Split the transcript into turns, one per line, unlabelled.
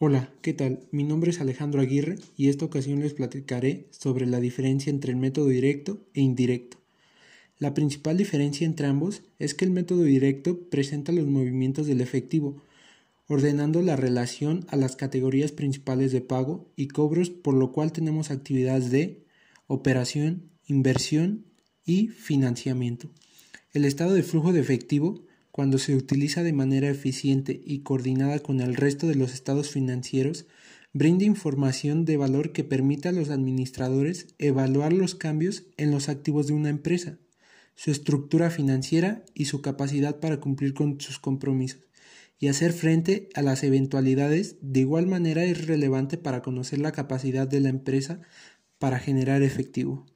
Hola, ¿qué tal? Mi nombre es Alejandro Aguirre y esta ocasión les platicaré sobre la diferencia entre el método directo e indirecto. La principal diferencia entre ambos es que el método directo presenta los movimientos del efectivo, ordenando la relación a las categorías principales de pago y cobros, por lo cual tenemos actividades de operación, inversión y financiamiento. El estado de flujo de efectivo cuando se utiliza de manera eficiente y coordinada con el resto de los estados financieros, brinda información de valor que permita a los administradores evaluar los cambios en los activos de una empresa, su estructura financiera y su capacidad para cumplir con sus compromisos, y hacer frente a las eventualidades. De igual manera es relevante para conocer la capacidad de la empresa para generar efectivo.